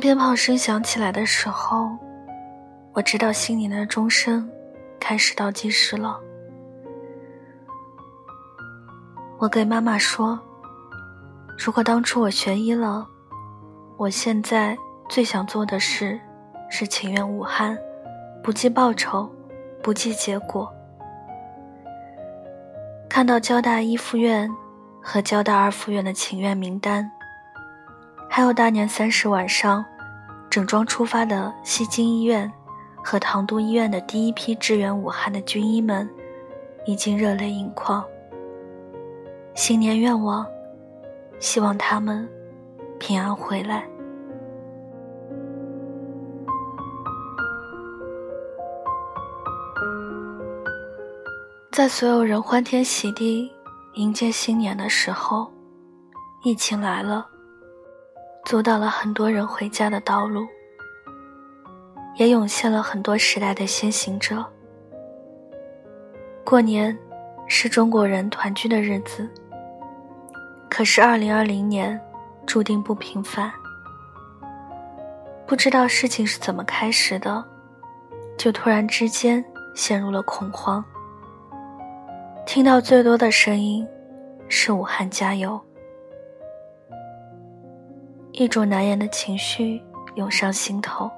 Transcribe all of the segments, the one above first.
鞭炮声响起来的时候，我知道新年的钟声开始倒计时了。我给妈妈说：“如果当初我学医了，我现在最想做的事是情愿武汉，不计报酬，不计结果。”看到交大一附院和交大二附院的请愿名单。还有大年三十晚上，整装出发的西京医院和唐都医院的第一批支援武汉的军医们，已经热泪盈眶。新年愿望，希望他们平安回来。在所有人欢天喜地迎接新年的时候，疫情来了。阻挡了很多人回家的道路，也涌现了很多时代的先行者。过年是中国人团聚的日子，可是2020年注定不平凡。不知道事情是怎么开始的，就突然之间陷入了恐慌。听到最多的声音是“武汉加油”。一种难言的情绪涌上心头。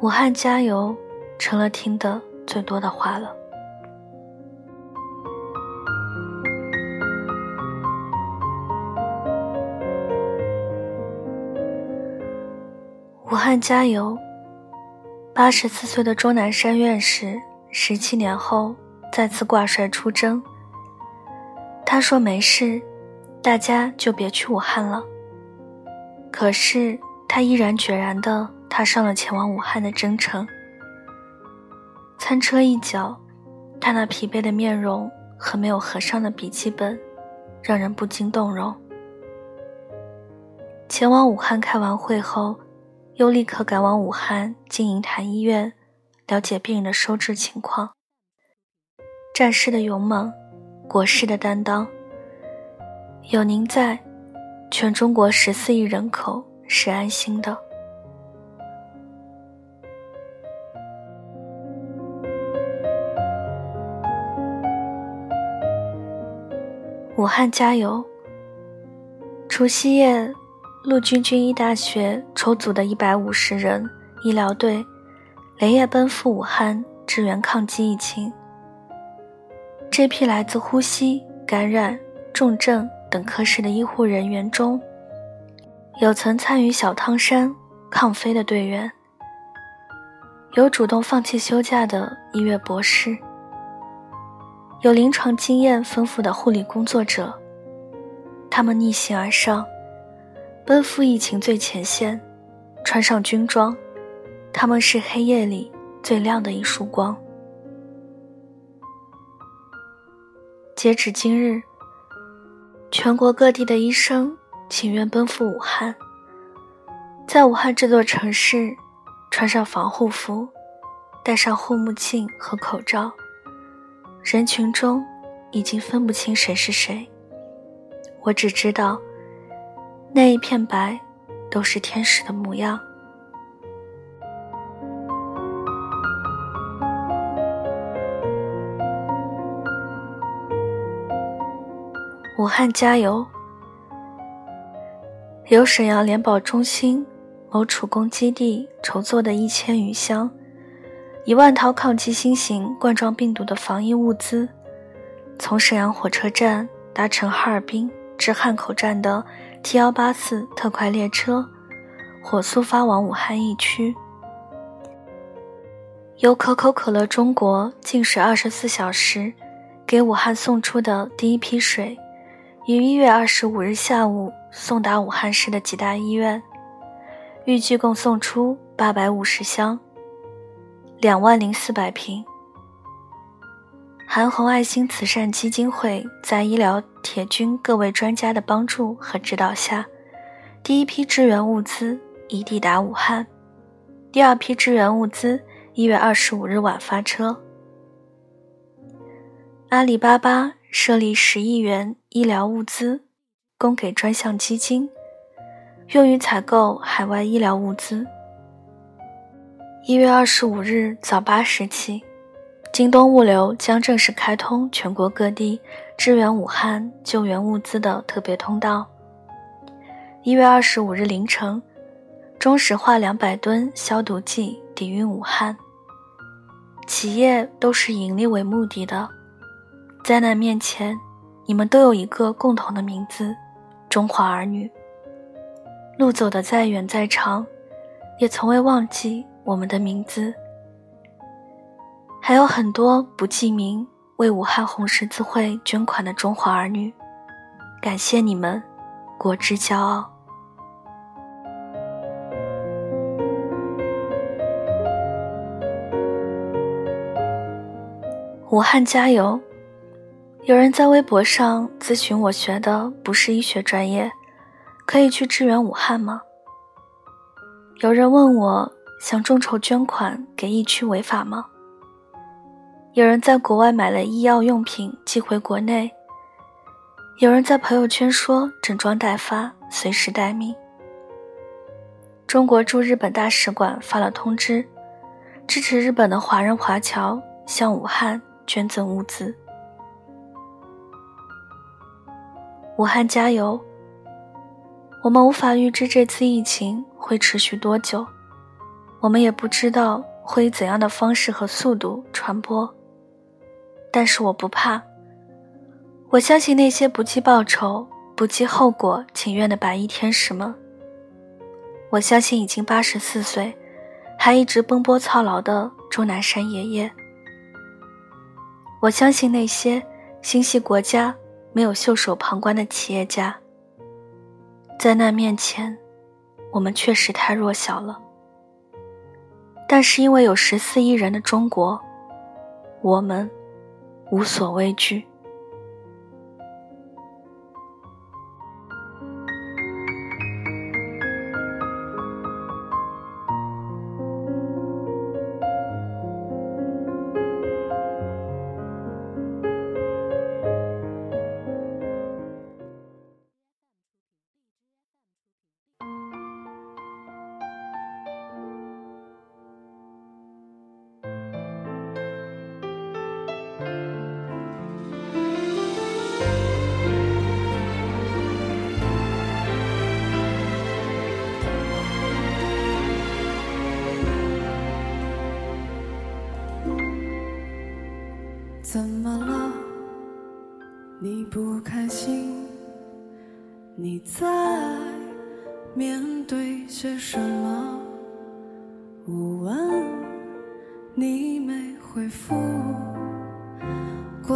武汉加油，成了听得最多的话了。武汉加油！八十四岁的钟南山院士，十七年后再次挂帅出征。他说：“没事，大家就别去武汉了。”可是他毅然决然地踏上了前往武汉的征程。餐车一角，他那疲惫的面容和没有合上的笔记本，让人不禁动容。前往武汉开完会后，又立刻赶往武汉金银潭医院，了解病人的收治情况。战士的勇猛，国士的担当，有您在。全中国十四亿人口是安心的。武汉加油！除夕夜，陆军军医大学筹组的一百五十人医疗队，连夜奔赴武汉支援抗击疫情。这批来自呼吸、感染、重症。等科室的医护人员中，有曾参与小汤山抗非的队员，有主动放弃休假的医院博士，有临床经验丰富的护理工作者。他们逆行而上，奔赴疫情最前线，穿上军装，他们是黑夜里最亮的一束光。截止今日。全国各地的医生情愿奔赴武汉，在武汉这座城市，穿上防护服，戴上护目镜和口罩，人群中已经分不清谁是谁。我只知道，那一片白，都是天使的模样。武汉加油！由沈阳联保中心某储工基地筹措的一千余箱一万套抗击新型冠状病毒的防疫物资，从沈阳火车站搭乘哈尔滨至汉口站的 T 幺八四特快列车，火速发往武汉疫区。由可口可乐中国净水二十四小时给武汉送出的第一批水。于一月二十五日下午送达武汉市的几大医院，预计共送出八百五十箱，两万零四百瓶。韩红爱心慈善基金会在医疗铁军各位专家的帮助和指导下，第一批支援物资已抵达武汉，第二批支援物资一月二十五日晚发车。阿里巴巴。设立十亿元医疗物资，供给专项基金，用于采购海外医疗物资。一月二十五日早八时起，京东物流将正式开通全国各地支援武汉救援物资的特别通道。一月二十五日凌晨，中石化两百吨消毒剂抵运武汉。企业都是盈利为目的的，灾难面前，你们都有一个共同的名字——中华儿女。路走得再远再长，也从未忘记我们的名字。还有很多不记名为武汉红十字会捐款的中华儿女，感谢你们，国之骄傲。武汉加油！有人在微博上咨询我，学的不是医学专业，可以去支援武汉吗？有人问我，想众筹捐款给疫区违法吗？有人在国外买了医药用品寄回国内，有人在朋友圈说整装待发，随时待命。中国驻日本大使馆发了通知，支持日本的华人华侨向武汉。捐赠物资，武汉加油！我们无法预知这次疫情会持续多久，我们也不知道会以怎样的方式和速度传播。但是我不怕，我相信那些不计报酬、不计后果、情愿的白衣天使们。我相信已经八十四岁，还一直奔波操劳的钟南山爷爷。我相信那些心系国家、没有袖手旁观的企业家。在那面前，我们确实太弱小了。但是因为有十四亿人的中国，我们无所畏惧。怎么了？你不开心？你在面对些什么？我问，你没回复，怪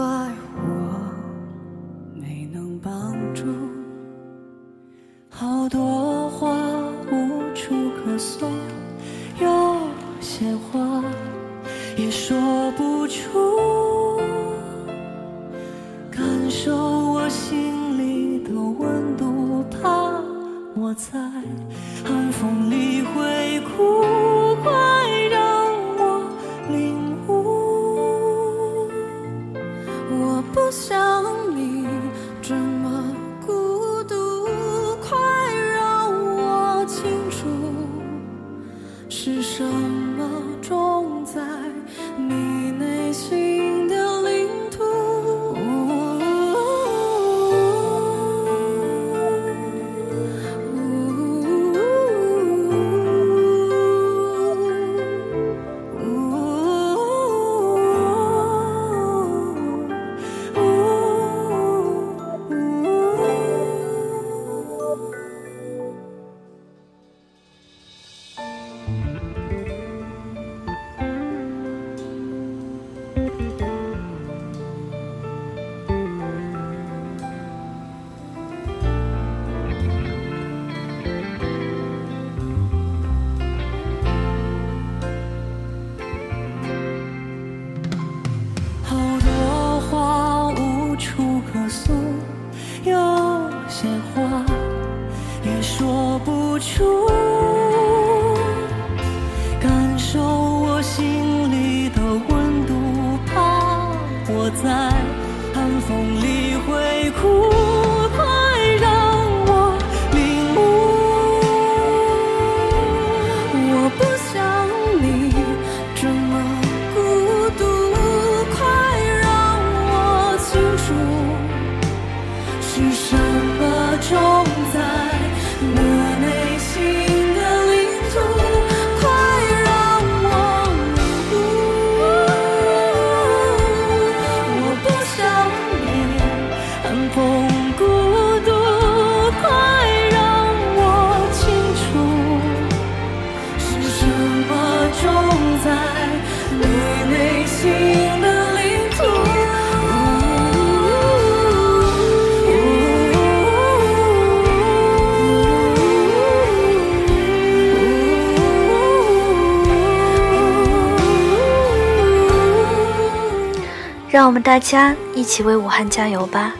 让我们大家一起为武汉加油吧！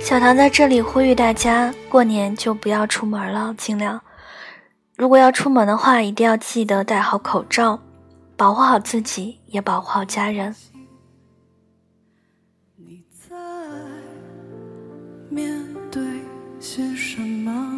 小唐在这里呼吁大家，过年就不要出门了，尽量。如果要出门的话，一定要记得戴好口罩，保护好自己，也保护好家人。你在面对些什么？